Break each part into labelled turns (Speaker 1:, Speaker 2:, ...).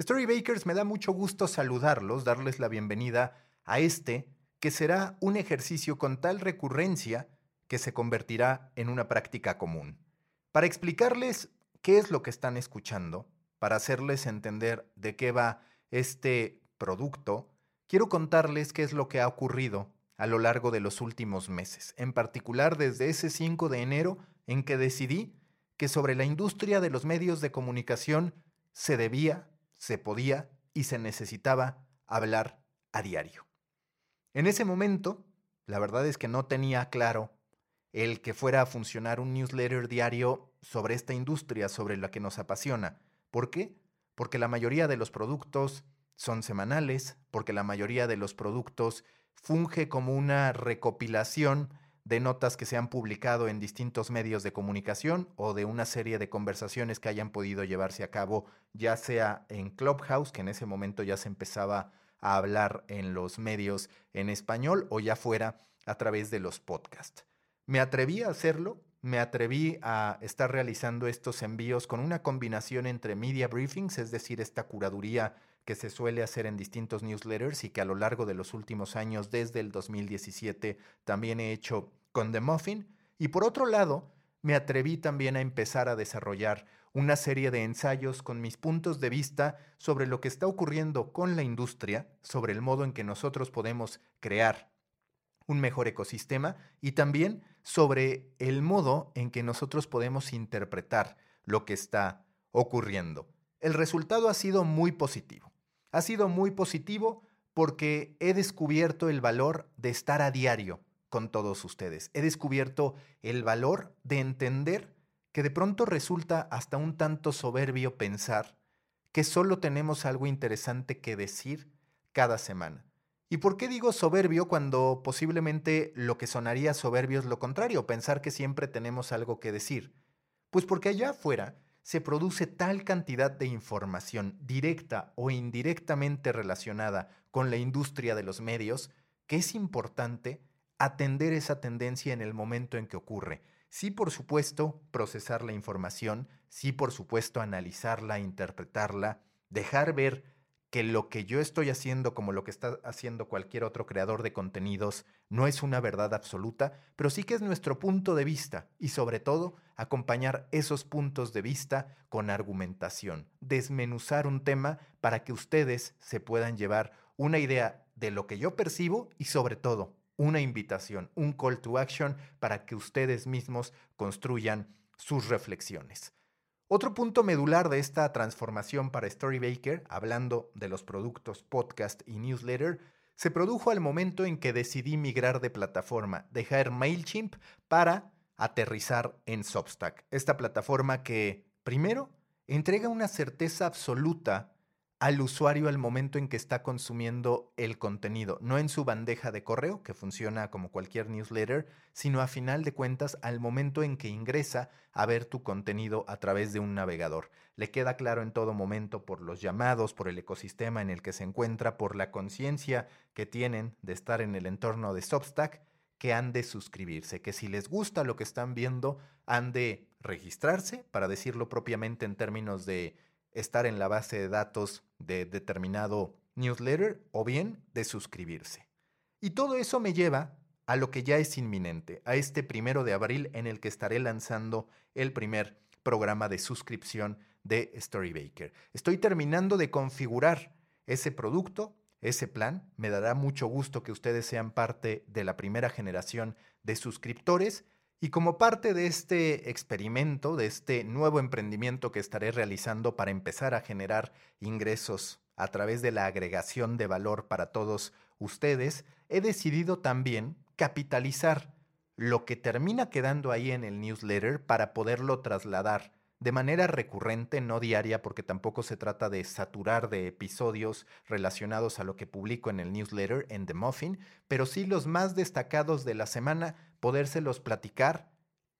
Speaker 1: Storybakers, me da mucho gusto saludarlos, darles la bienvenida a este, que será un ejercicio con tal recurrencia que se convertirá en una práctica común. Para explicarles qué es lo que están escuchando, para hacerles entender de qué va este producto, quiero contarles qué es lo que ha ocurrido a lo largo de los últimos meses, en particular desde ese 5 de enero en que decidí que sobre la industria de los medios de comunicación se debía, se podía y se necesitaba hablar a diario. En ese momento, la verdad es que no tenía claro el que fuera a funcionar un newsletter diario sobre esta industria, sobre la que nos apasiona. ¿Por qué? Porque la mayoría de los productos son semanales, porque la mayoría de los productos funge como una recopilación de notas que se han publicado en distintos medios de comunicación o de una serie de conversaciones que hayan podido llevarse a cabo, ya sea en Clubhouse, que en ese momento ya se empezaba a hablar en los medios en español, o ya fuera a través de los podcasts. Me atreví a hacerlo, me atreví a estar realizando estos envíos con una combinación entre media briefings, es decir, esta curaduría que se suele hacer en distintos newsletters y que a lo largo de los últimos años, desde el 2017, también he hecho con The Muffin. Y por otro lado, me atreví también a empezar a desarrollar una serie de ensayos con mis puntos de vista sobre lo que está ocurriendo con la industria, sobre el modo en que nosotros podemos crear un mejor ecosistema y también sobre el modo en que nosotros podemos interpretar lo que está ocurriendo. El resultado ha sido muy positivo. Ha sido muy positivo porque he descubierto el valor de estar a diario con todos ustedes. He descubierto el valor de entender que de pronto resulta hasta un tanto soberbio pensar que solo tenemos algo interesante que decir cada semana. ¿Y por qué digo soberbio cuando posiblemente lo que sonaría soberbio es lo contrario, pensar que siempre tenemos algo que decir? Pues porque allá afuera se produce tal cantidad de información directa o indirectamente relacionada con la industria de los medios que es importante atender esa tendencia en el momento en que ocurre. Sí, por supuesto, procesar la información, sí, por supuesto, analizarla, interpretarla, dejar ver que lo que yo estoy haciendo, como lo que está haciendo cualquier otro creador de contenidos, no es una verdad absoluta, pero sí que es nuestro punto de vista y sobre todo acompañar esos puntos de vista con argumentación, desmenuzar un tema para que ustedes se puedan llevar una idea de lo que yo percibo y sobre todo una invitación, un call to action para que ustedes mismos construyan sus reflexiones. Otro punto medular de esta transformación para Storybaker, hablando de los productos podcast y newsletter, se produjo al momento en que decidí migrar de plataforma, dejar MailChimp para aterrizar en Substack. Esta plataforma que, primero, entrega una certeza absoluta al usuario al momento en que está consumiendo el contenido, no en su bandeja de correo, que funciona como cualquier newsletter, sino a final de cuentas al momento en que ingresa a ver tu contenido a través de un navegador. Le queda claro en todo momento por los llamados, por el ecosistema en el que se encuentra, por la conciencia que tienen de estar en el entorno de Substack, que han de suscribirse, que si les gusta lo que están viendo, han de registrarse, para decirlo propiamente en términos de estar en la base de datos de determinado newsletter o bien de suscribirse. Y todo eso me lleva a lo que ya es inminente, a este primero de abril en el que estaré lanzando el primer programa de suscripción de Storybaker. Estoy terminando de configurar ese producto, ese plan. Me dará mucho gusto que ustedes sean parte de la primera generación de suscriptores y como parte de este experimento, de este nuevo emprendimiento que estaré realizando para empezar a generar ingresos a través de la agregación de valor para todos ustedes, he decidido también capitalizar lo que termina quedando ahí en el newsletter para poderlo trasladar de manera recurrente, no diaria, porque tampoco se trata de saturar de episodios relacionados a lo que publico en el newsletter en The Muffin, pero sí los más destacados de la semana, podérselos platicar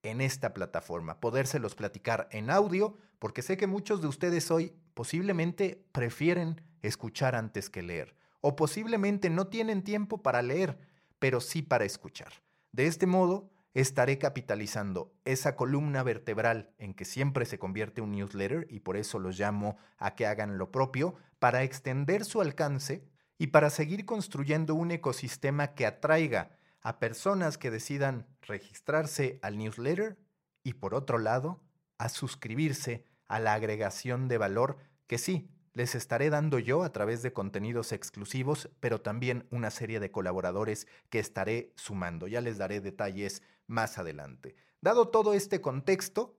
Speaker 1: en esta plataforma, podérselos platicar en audio, porque sé que muchos de ustedes hoy posiblemente prefieren escuchar antes que leer, o posiblemente no tienen tiempo para leer, pero sí para escuchar. De este modo, estaré capitalizando esa columna vertebral en que siempre se convierte un newsletter y por eso los llamo a que hagan lo propio, para extender su alcance y para seguir construyendo un ecosistema que atraiga a personas que decidan registrarse al newsletter y por otro lado, a suscribirse a la agregación de valor que sí, les estaré dando yo a través de contenidos exclusivos, pero también una serie de colaboradores que estaré sumando. Ya les daré detalles más adelante. Dado todo este contexto,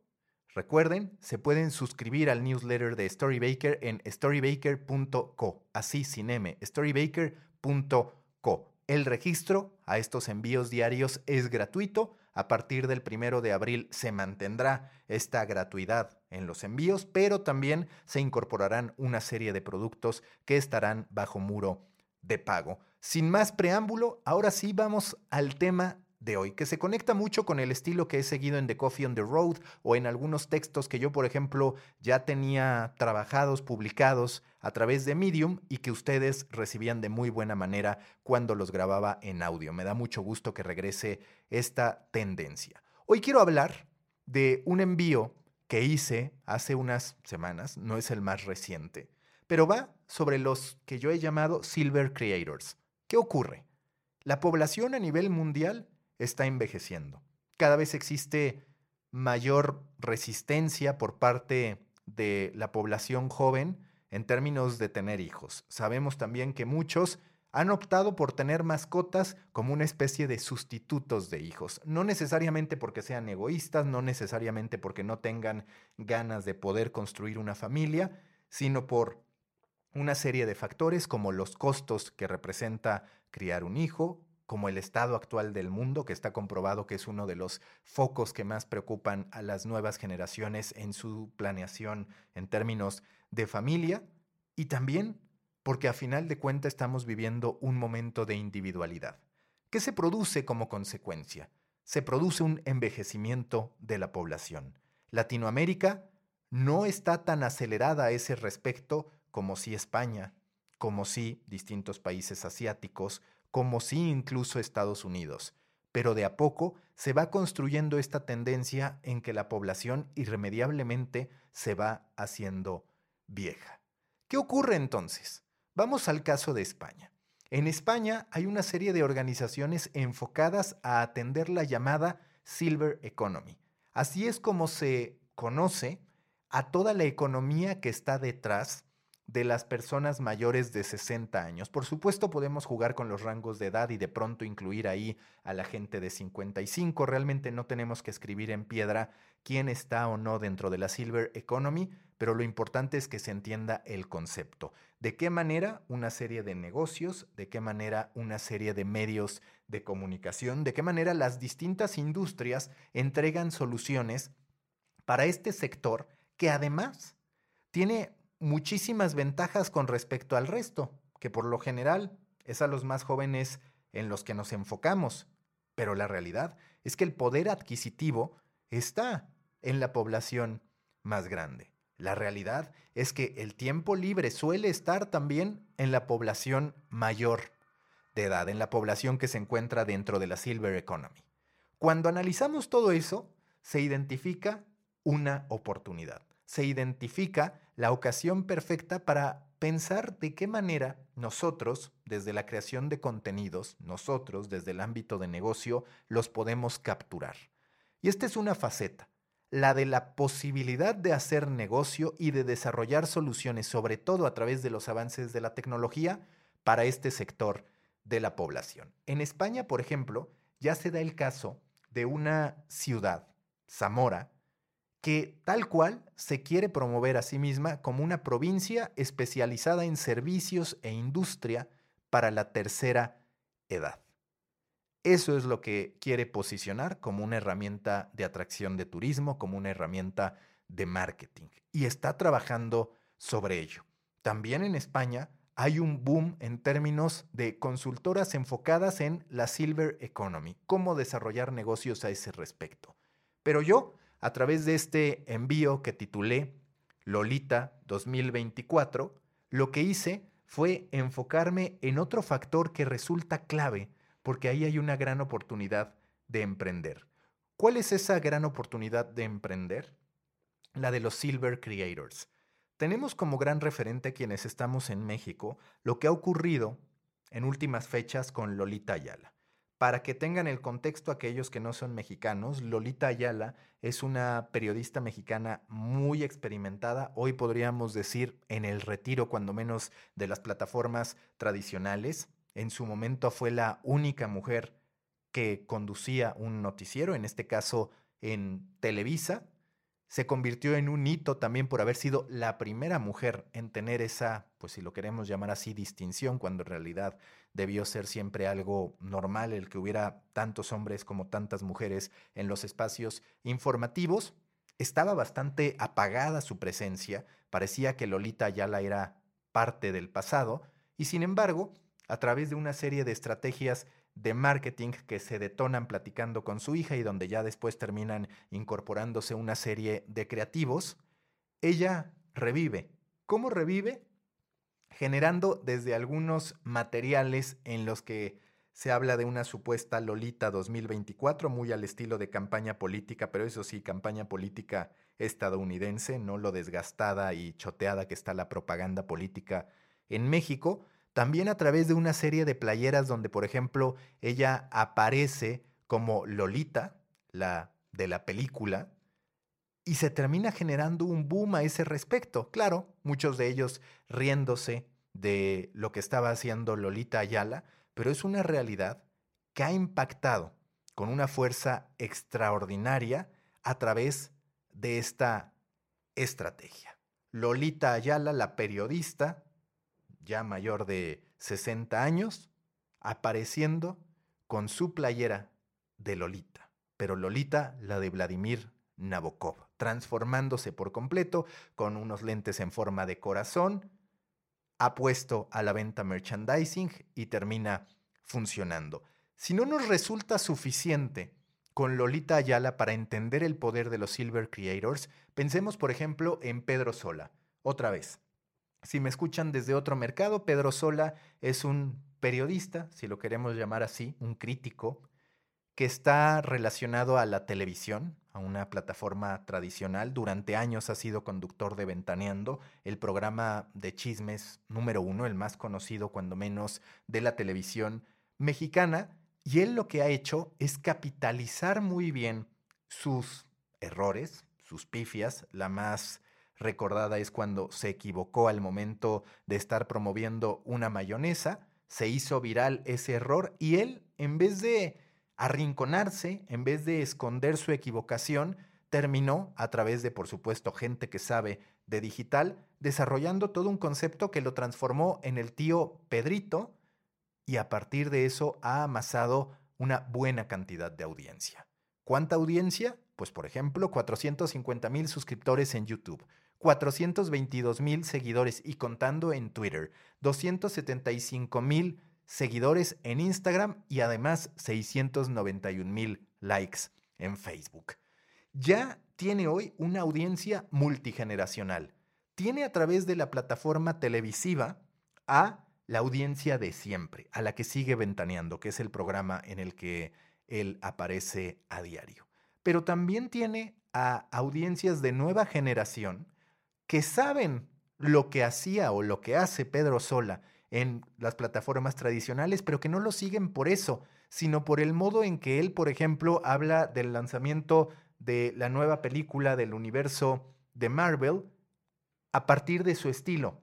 Speaker 1: recuerden, se pueden suscribir al newsletter de Storybaker en storybaker.co, así sin M, storybaker.co. El registro a estos envíos diarios es gratuito. A partir del primero de abril se mantendrá esta gratuidad en los envíos, pero también se incorporarán una serie de productos que estarán bajo muro de pago. Sin más preámbulo, ahora sí vamos al tema de hoy, que se conecta mucho con el estilo que he seguido en The Coffee on the Road o en algunos textos que yo, por ejemplo, ya tenía trabajados, publicados a través de Medium y que ustedes recibían de muy buena manera cuando los grababa en audio. Me da mucho gusto que regrese esta tendencia. Hoy quiero hablar de un envío que hice hace unas semanas, no es el más reciente, pero va sobre los que yo he llamado Silver Creators. ¿Qué ocurre? La población a nivel mundial está envejeciendo. Cada vez existe mayor resistencia por parte de la población joven en términos de tener hijos. Sabemos también que muchos han optado por tener mascotas como una especie de sustitutos de hijos, no necesariamente porque sean egoístas, no necesariamente porque no tengan ganas de poder construir una familia, sino por una serie de factores como los costos que representa criar un hijo, como el estado actual del mundo, que está comprobado que es uno de los focos que más preocupan a las nuevas generaciones en su planeación en términos de familia, y también porque a final de cuentas estamos viviendo un momento de individualidad. ¿Qué se produce como consecuencia? Se produce un envejecimiento de la población. Latinoamérica no está tan acelerada a ese respecto como si España, como si distintos países asiáticos, como sí incluso Estados Unidos. Pero de a poco se va construyendo esta tendencia en que la población irremediablemente se va haciendo vieja. ¿Qué ocurre entonces? Vamos al caso de España. En España hay una serie de organizaciones enfocadas a atender la llamada Silver Economy. Así es como se conoce a toda la economía que está detrás de las personas mayores de 60 años. Por supuesto podemos jugar con los rangos de edad y de pronto incluir ahí a la gente de 55. Realmente no tenemos que escribir en piedra quién está o no dentro de la Silver Economy, pero lo importante es que se entienda el concepto. De qué manera una serie de negocios, de qué manera una serie de medios de comunicación, de qué manera las distintas industrias entregan soluciones para este sector que además tiene muchísimas ventajas con respecto al resto, que por lo general es a los más jóvenes en los que nos enfocamos. Pero la realidad es que el poder adquisitivo está en la población más grande. La realidad es que el tiempo libre suele estar también en la población mayor de edad, en la población que se encuentra dentro de la Silver Economy. Cuando analizamos todo eso, se identifica una oportunidad se identifica la ocasión perfecta para pensar de qué manera nosotros, desde la creación de contenidos, nosotros, desde el ámbito de negocio, los podemos capturar. Y esta es una faceta, la de la posibilidad de hacer negocio y de desarrollar soluciones, sobre todo a través de los avances de la tecnología, para este sector de la población. En España, por ejemplo, ya se da el caso de una ciudad, Zamora, que tal cual se quiere promover a sí misma como una provincia especializada en servicios e industria para la tercera edad. Eso es lo que quiere posicionar como una herramienta de atracción de turismo, como una herramienta de marketing. Y está trabajando sobre ello. También en España hay un boom en términos de consultoras enfocadas en la Silver Economy, cómo desarrollar negocios a ese respecto. Pero yo a través de este envío que titulé Lolita 2024, lo que hice fue enfocarme en otro factor que resulta clave porque ahí hay una gran oportunidad de emprender. ¿Cuál es esa gran oportunidad de emprender? La de los Silver Creators. Tenemos como gran referente quienes estamos en México lo que ha ocurrido en últimas fechas con Lolita Ayala. Para que tengan el contexto aquellos que no son mexicanos, Lolita Ayala es una periodista mexicana muy experimentada, hoy podríamos decir en el retiro cuando menos de las plataformas tradicionales. En su momento fue la única mujer que conducía un noticiero, en este caso en Televisa, se convirtió en un hito también por haber sido la primera mujer en tener esa, pues si lo queremos llamar así, distinción, cuando en realidad debió ser siempre algo normal el que hubiera tantos hombres como tantas mujeres en los espacios informativos. Estaba bastante apagada su presencia, parecía que Lolita Ayala era parte del pasado, y sin embargo, a través de una serie de estrategias de marketing que se detonan platicando con su hija y donde ya después terminan incorporándose una serie de creativos, ella revive. ¿Cómo revive? Generando desde algunos materiales en los que se habla de una supuesta Lolita 2024, muy al estilo de campaña política, pero eso sí, campaña política estadounidense, no lo desgastada y choteada que está la propaganda política en México, también a través de una serie de playeras donde, por ejemplo, ella aparece como Lolita, la de la película, y se termina generando un boom a ese respecto. Claro, muchos de ellos riéndose de lo que estaba haciendo Lolita Ayala, pero es una realidad que ha impactado con una fuerza extraordinaria a través de esta estrategia. Lolita Ayala, la periodista, ya mayor de 60 años, apareciendo con su playera de Lolita, pero Lolita la de Vladimir Nabokov, transformándose por completo con unos lentes en forma de corazón, ha puesto a la venta merchandising y termina funcionando. Si no nos resulta suficiente con Lolita Ayala para entender el poder de los Silver Creators, pensemos por ejemplo en Pedro Sola. Otra vez, si me escuchan desde otro mercado, Pedro Sola es un periodista, si lo queremos llamar así, un crítico, que está relacionado a la televisión, a una plataforma tradicional. Durante años ha sido conductor de Ventaneando, el programa de chismes número uno, el más conocido cuando menos de la televisión mexicana. Y él lo que ha hecho es capitalizar muy bien sus errores, sus pifias, la más recordada es cuando se equivocó al momento de estar promoviendo una mayonesa, se hizo viral ese error y él, en vez de arrinconarse, en vez de esconder su equivocación, terminó, a través de, por supuesto, gente que sabe de digital, desarrollando todo un concepto que lo transformó en el tío Pedrito y a partir de eso ha amasado una buena cantidad de audiencia. ¿Cuánta audiencia? Pues por ejemplo, 450 mil suscriptores en YouTube, 422 mil seguidores y contando en Twitter, 275 mil seguidores en Instagram y además 691 mil likes en Facebook. Ya tiene hoy una audiencia multigeneracional. Tiene a través de la plataforma televisiva a la audiencia de siempre, a la que sigue ventaneando, que es el programa en el que él aparece a diario. Pero también tiene a audiencias de nueva generación que saben lo que hacía o lo que hace Pedro Sola en las plataformas tradicionales, pero que no lo siguen por eso, sino por el modo en que él, por ejemplo, habla del lanzamiento de la nueva película del universo de Marvel a partir de su estilo,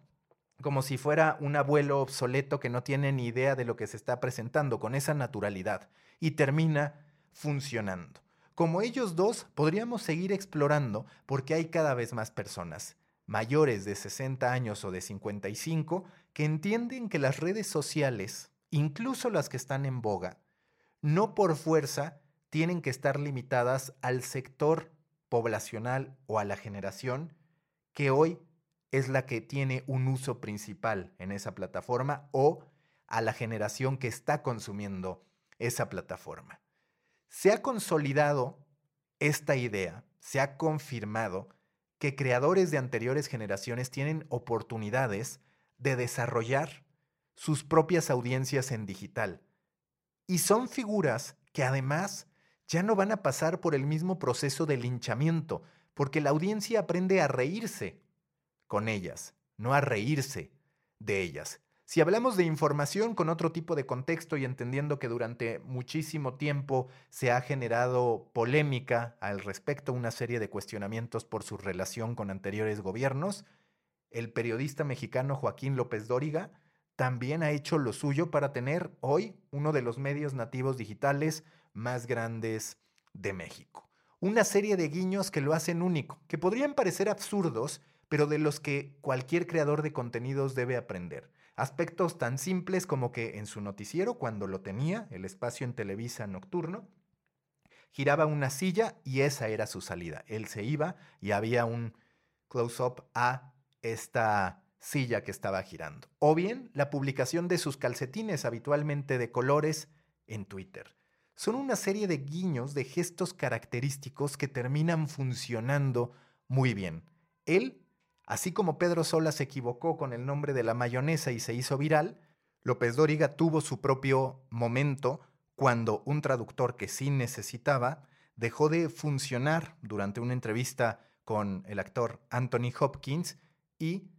Speaker 1: como si fuera un abuelo obsoleto que no tiene ni idea de lo que se está presentando, con esa naturalidad, y termina funcionando. Como ellos dos, podríamos seguir explorando porque hay cada vez más personas mayores de 60 años o de 55 que entienden que las redes sociales, incluso las que están en boga, no por fuerza tienen que estar limitadas al sector poblacional o a la generación que hoy es la que tiene un uso principal en esa plataforma o a la generación que está consumiendo esa plataforma. Se ha consolidado esta idea, se ha confirmado que creadores de anteriores generaciones tienen oportunidades de desarrollar sus propias audiencias en digital. Y son figuras que además ya no van a pasar por el mismo proceso de linchamiento, porque la audiencia aprende a reírse con ellas, no a reírse de ellas. Si hablamos de información con otro tipo de contexto y entendiendo que durante muchísimo tiempo se ha generado polémica al respecto, una serie de cuestionamientos por su relación con anteriores gobiernos, el periodista mexicano Joaquín López Dóriga también ha hecho lo suyo para tener hoy uno de los medios nativos digitales más grandes de México. Una serie de guiños que lo hacen único, que podrían parecer absurdos, pero de los que cualquier creador de contenidos debe aprender. Aspectos tan simples como que en su noticiero, cuando lo tenía, el espacio en Televisa nocturno, giraba una silla y esa era su salida. Él se iba y había un close-up a esta silla que estaba girando. O bien la publicación de sus calcetines habitualmente de colores en Twitter. Son una serie de guiños, de gestos característicos que terminan funcionando muy bien. Él Así como Pedro Sola se equivocó con el nombre de la mayonesa y se hizo viral, López Dóriga tuvo su propio momento cuando un traductor que sí necesitaba dejó de funcionar durante una entrevista con el actor Anthony Hopkins y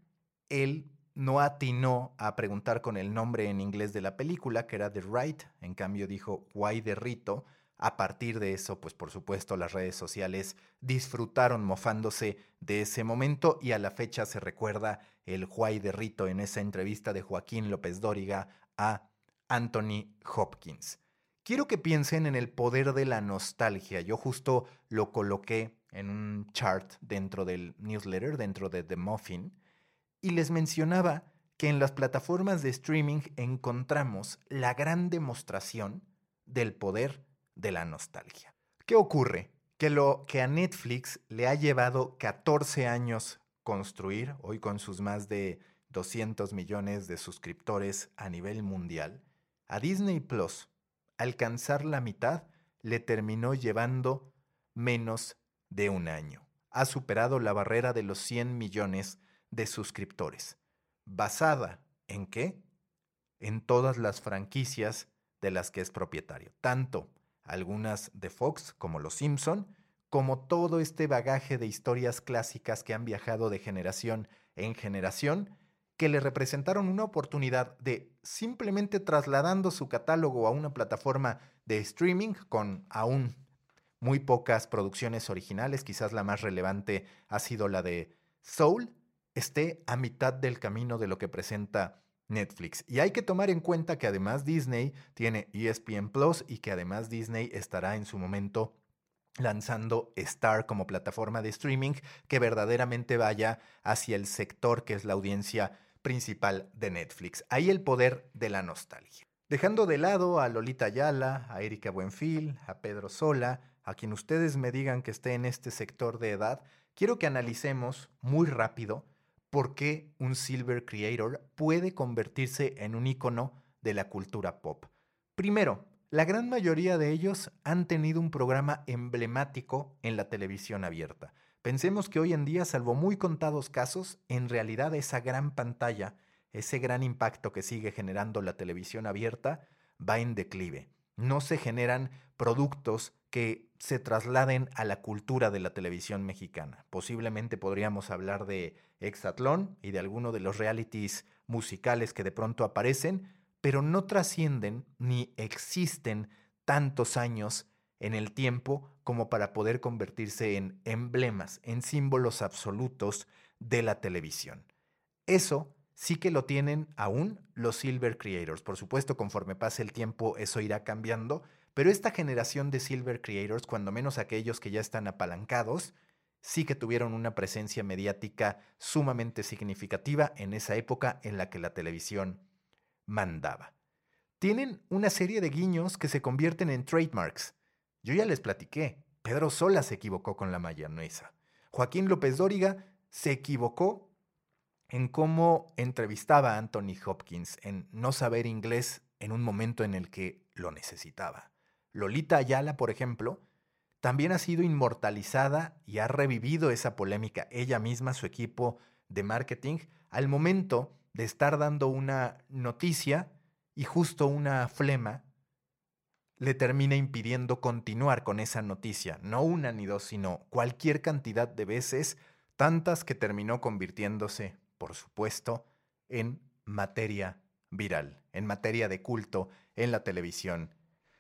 Speaker 1: él no atinó a preguntar con el nombre en inglés de la película, que era The Right, en cambio dijo Why de Rito, a partir de eso, pues por supuesto las redes sociales disfrutaron mofándose de ese momento y a la fecha se recuerda el Juay de Rito en esa entrevista de Joaquín López Dóriga a Anthony Hopkins. Quiero que piensen en el poder de la nostalgia. Yo justo lo coloqué en un chart dentro del newsletter, dentro de The Muffin, y les mencionaba que en las plataformas de streaming encontramos la gran demostración del poder de la nostalgia. ¿Qué ocurre? Que lo que a Netflix le ha llevado 14 años construir, hoy con sus más de 200 millones de suscriptores a nivel mundial, a Disney Plus alcanzar la mitad le terminó llevando menos de un año. Ha superado la barrera de los 100 millones de suscriptores. ¿Basada en qué? En todas las franquicias de las que es propietario, tanto algunas de Fox, como Los Simpson, como todo este bagaje de historias clásicas que han viajado de generación en generación, que le representaron una oportunidad de simplemente trasladando su catálogo a una plataforma de streaming con aún muy pocas producciones originales, quizás la más relevante ha sido la de Soul, esté a mitad del camino de lo que presenta Netflix. Y hay que tomar en cuenta que además Disney tiene ESPN Plus y que además Disney estará en su momento lanzando Star como plataforma de streaming que verdaderamente vaya hacia el sector que es la audiencia principal de Netflix. Ahí el poder de la nostalgia. Dejando de lado a Lolita Ayala, a Erika Buenfil, a Pedro Sola, a quien ustedes me digan que esté en este sector de edad, quiero que analicemos muy rápido por qué un Silver Creator puede convertirse en un icono de la cultura pop. Primero, la gran mayoría de ellos han tenido un programa emblemático en la televisión abierta. Pensemos que hoy en día, salvo muy contados casos, en realidad esa gran pantalla, ese gran impacto que sigue generando la televisión abierta, va en declive. No se generan productos que se trasladen a la cultura de la televisión mexicana. Posiblemente podríamos hablar de Exatlón y de alguno de los realities musicales que de pronto aparecen, pero no trascienden ni existen tantos años en el tiempo como para poder convertirse en emblemas, en símbolos absolutos de la televisión. Eso sí que lo tienen aún los Silver Creators. Por supuesto, conforme pase el tiempo eso irá cambiando, pero esta generación de Silver Creators, cuando menos aquellos que ya están apalancados, sí que tuvieron una presencia mediática sumamente significativa en esa época en la que la televisión mandaba. Tienen una serie de guiños que se convierten en trademarks. Yo ya les platiqué, Pedro Sola se equivocó con la mayonesa. Joaquín López Dóriga se equivocó en cómo entrevistaba a Anthony Hopkins, en no saber inglés en un momento en el que lo necesitaba. Lolita Ayala, por ejemplo, también ha sido inmortalizada y ha revivido esa polémica ella misma, su equipo de marketing, al momento de estar dando una noticia y justo una flema le termina impidiendo continuar con esa noticia, no una ni dos, sino cualquier cantidad de veces, tantas que terminó convirtiéndose, por supuesto, en materia viral, en materia de culto en la televisión.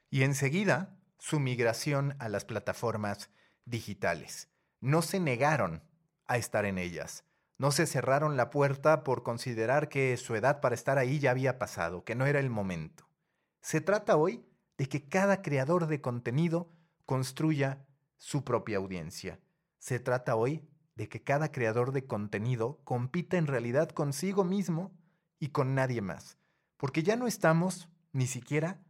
Speaker 1: Y enseguida, su migración a las plataformas digitales. No se negaron a estar en ellas. No se cerraron la puerta por considerar que su edad para estar ahí ya había pasado, que no era el momento. Se trata hoy de que cada creador de contenido construya su propia audiencia. Se trata hoy de que cada creador de contenido compita en realidad consigo mismo y con nadie más. Porque ya no estamos ni siquiera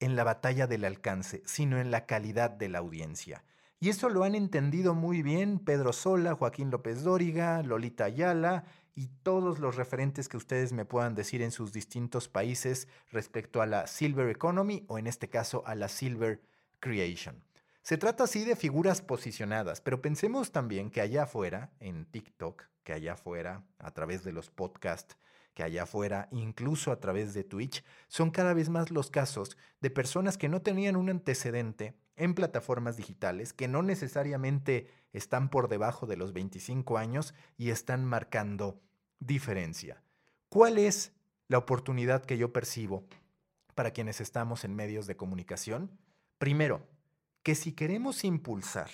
Speaker 1: en la batalla del alcance, sino en la calidad de la audiencia. Y eso lo han entendido muy bien Pedro Sola, Joaquín López Dóriga, Lolita Ayala y todos los referentes que ustedes me puedan decir en sus distintos países respecto a la Silver Economy o en este caso a la Silver Creation. Se trata así de figuras posicionadas, pero pensemos también que allá afuera, en TikTok, que allá afuera, a través de los podcasts, que allá afuera, incluso a través de Twitch, son cada vez más los casos de personas que no tenían un antecedente en plataformas digitales, que no necesariamente están por debajo de los 25 años y están marcando diferencia. ¿Cuál es la oportunidad que yo percibo para quienes estamos en medios de comunicación? Primero, que si queremos impulsar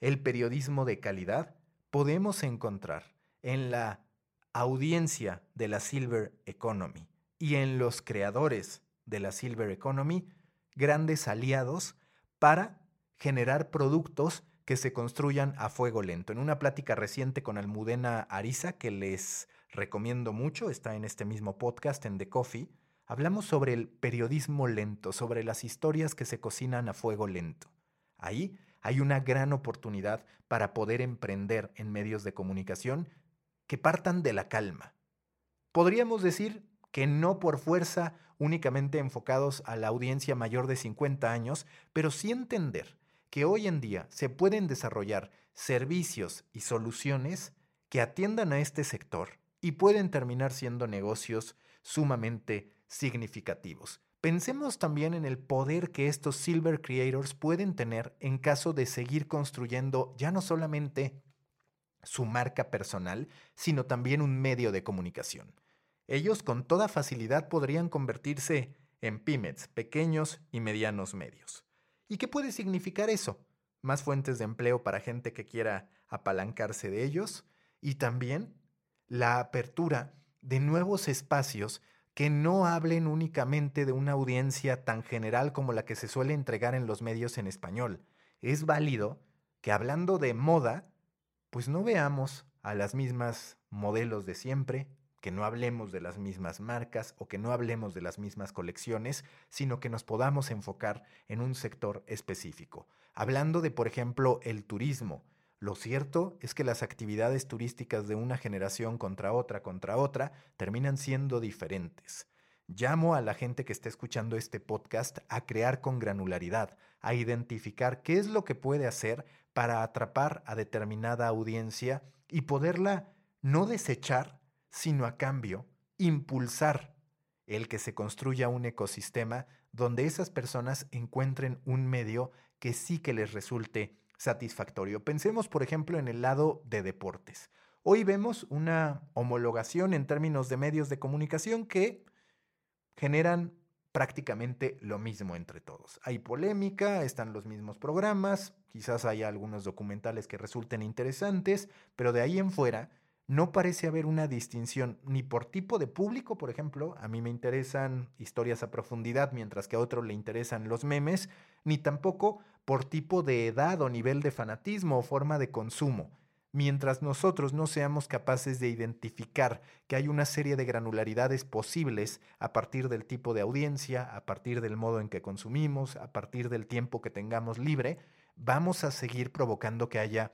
Speaker 1: el periodismo de calidad, podemos encontrar en la audiencia de la Silver Economy y en los creadores de la Silver Economy grandes aliados para generar productos que se construyan a fuego lento. En una plática reciente con Almudena Ariza, que les recomiendo mucho, está en este mismo podcast en The Coffee, hablamos sobre el periodismo lento, sobre las historias que se cocinan a fuego lento. Ahí hay una gran oportunidad para poder emprender en medios de comunicación que partan de la calma. Podríamos decir que no por fuerza únicamente enfocados a la audiencia mayor de 50 años, pero sí entender que hoy en día se pueden desarrollar servicios y soluciones que atiendan a este sector y pueden terminar siendo negocios sumamente significativos. Pensemos también en el poder que estos Silver Creators pueden tener en caso de seguir construyendo ya no solamente su marca personal, sino también un medio de comunicación. Ellos con toda facilidad podrían convertirse en pymes, pequeños y medianos medios. ¿Y qué puede significar eso? Más fuentes de empleo para gente que quiera apalancarse de ellos y también la apertura de nuevos espacios que no hablen únicamente de una audiencia tan general como la que se suele entregar en los medios en español. Es válido que hablando de moda, pues no veamos a las mismas modelos de siempre, que no hablemos de las mismas marcas o que no hablemos de las mismas colecciones, sino que nos podamos enfocar en un sector específico. Hablando de, por ejemplo, el turismo, lo cierto es que las actividades turísticas de una generación contra otra contra otra terminan siendo diferentes. Llamo a la gente que está escuchando este podcast a crear con granularidad, a identificar qué es lo que puede hacer para atrapar a determinada audiencia y poderla no desechar, sino a cambio impulsar el que se construya un ecosistema donde esas personas encuentren un medio que sí que les resulte satisfactorio. Pensemos, por ejemplo, en el lado de deportes. Hoy vemos una homologación en términos de medios de comunicación que generan prácticamente lo mismo entre todos. Hay polémica, están los mismos programas, quizás haya algunos documentales que resulten interesantes, pero de ahí en fuera no parece haber una distinción ni por tipo de público, por ejemplo, a mí me interesan historias a profundidad, mientras que a otro le interesan los memes, ni tampoco por tipo de edad o nivel de fanatismo o forma de consumo mientras nosotros no seamos capaces de identificar que hay una serie de granularidades posibles a partir del tipo de audiencia, a partir del modo en que consumimos, a partir del tiempo que tengamos libre, vamos a seguir provocando que haya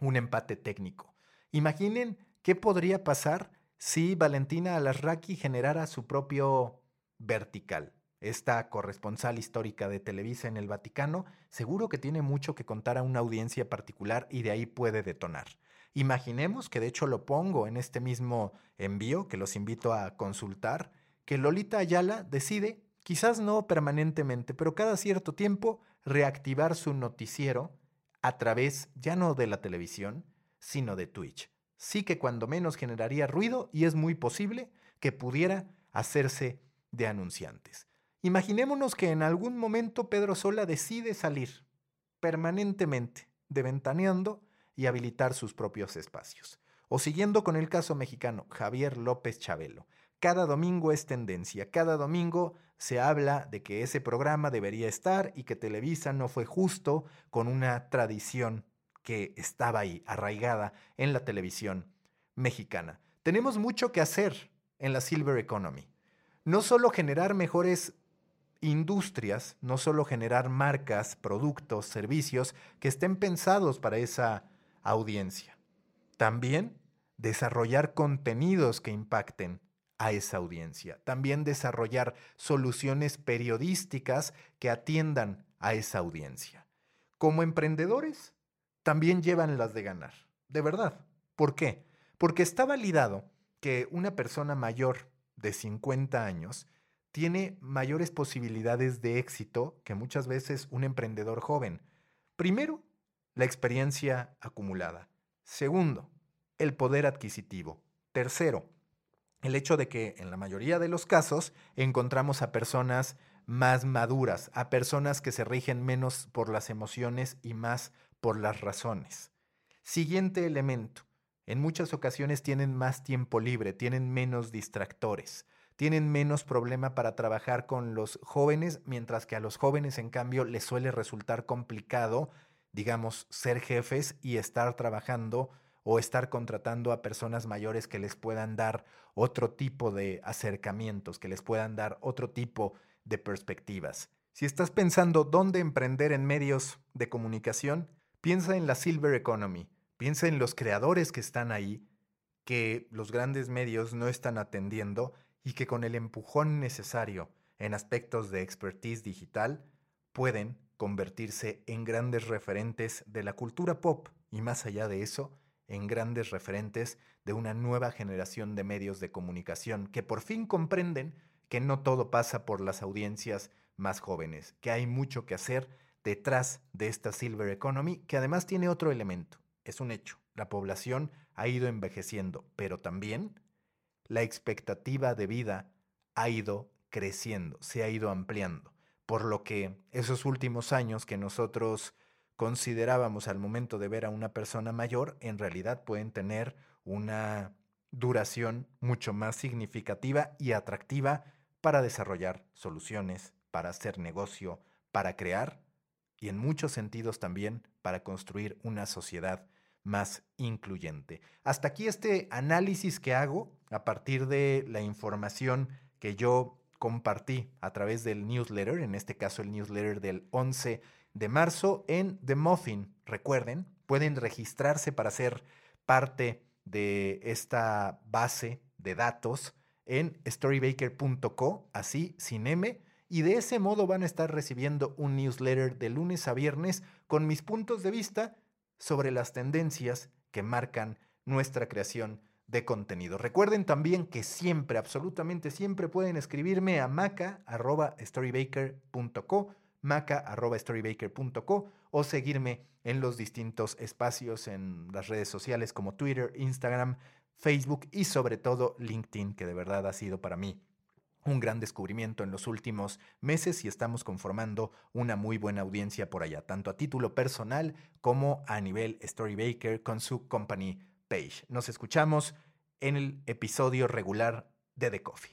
Speaker 1: un empate técnico. Imaginen qué podría pasar si Valentina Alasraqui generara su propio vertical esta corresponsal histórica de Televisa en el Vaticano, seguro que tiene mucho que contar a una audiencia particular y de ahí puede detonar. Imaginemos, que de hecho lo pongo en este mismo envío, que los invito a consultar, que Lolita Ayala decide quizás no permanentemente, pero cada cierto tiempo reactivar su noticiero a través ya no de la televisión, sino de Twitch. Sí que cuando menos generaría ruido y es muy posible que pudiera hacerse de anunciantes. Imaginémonos que en algún momento Pedro Sola decide salir permanentemente de ventaneando y habilitar sus propios espacios. O siguiendo con el caso mexicano, Javier López Chabelo. Cada domingo es tendencia, cada domingo se habla de que ese programa debería estar y que Televisa no fue justo con una tradición que estaba ahí, arraigada en la televisión mexicana. Tenemos mucho que hacer en la Silver Economy. No solo generar mejores industrias, no solo generar marcas, productos, servicios que estén pensados para esa audiencia. También desarrollar contenidos que impacten a esa audiencia. También desarrollar soluciones periodísticas que atiendan a esa audiencia. Como emprendedores, también llevan las de ganar. De verdad. ¿Por qué? Porque está validado que una persona mayor de 50 años tiene mayores posibilidades de éxito que muchas veces un emprendedor joven. Primero, la experiencia acumulada. Segundo, el poder adquisitivo. Tercero, el hecho de que en la mayoría de los casos encontramos a personas más maduras, a personas que se rigen menos por las emociones y más por las razones. Siguiente elemento. En muchas ocasiones tienen más tiempo libre, tienen menos distractores, tienen menos problema para trabajar con los jóvenes, mientras que a los jóvenes, en cambio, les suele resultar complicado, digamos, ser jefes y estar trabajando o estar contratando a personas mayores que les puedan dar otro tipo de acercamientos, que les puedan dar otro tipo de perspectivas. Si estás pensando dónde emprender en medios de comunicación, piensa en la Silver Economy, piensa en los creadores que están ahí, que los grandes medios no están atendiendo y que con el empujón necesario en aspectos de expertise digital pueden convertirse en grandes referentes de la cultura pop y más allá de eso, en grandes referentes de una nueva generación de medios de comunicación que por fin comprenden que no todo pasa por las audiencias más jóvenes, que hay mucho que hacer detrás de esta Silver Economy, que además tiene otro elemento. Es un hecho, la población ha ido envejeciendo, pero también la expectativa de vida ha ido creciendo, se ha ido ampliando, por lo que esos últimos años que nosotros considerábamos al momento de ver a una persona mayor, en realidad pueden tener una duración mucho más significativa y atractiva para desarrollar soluciones, para hacer negocio, para crear y en muchos sentidos también para construir una sociedad más incluyente. Hasta aquí este análisis que hago a partir de la información que yo compartí a través del newsletter, en este caso el newsletter del 11 de marzo en The Muffin. Recuerden, pueden registrarse para ser parte de esta base de datos en storybaker.co, así sin M, y de ese modo van a estar recibiendo un newsletter de lunes a viernes con mis puntos de vista sobre las tendencias que marcan nuestra creación de contenido. Recuerden también que siempre, absolutamente siempre pueden escribirme a maca.storybaker.co maca.storybaker.co o seguirme en los distintos espacios en las redes sociales como Twitter, Instagram, Facebook y sobre todo LinkedIn, que de verdad ha sido para mí un gran descubrimiento en los últimos meses y estamos conformando una muy buena audiencia por allá, tanto a título personal como a nivel Storybaker con su company page. Nos escuchamos en el episodio regular de The Coffee.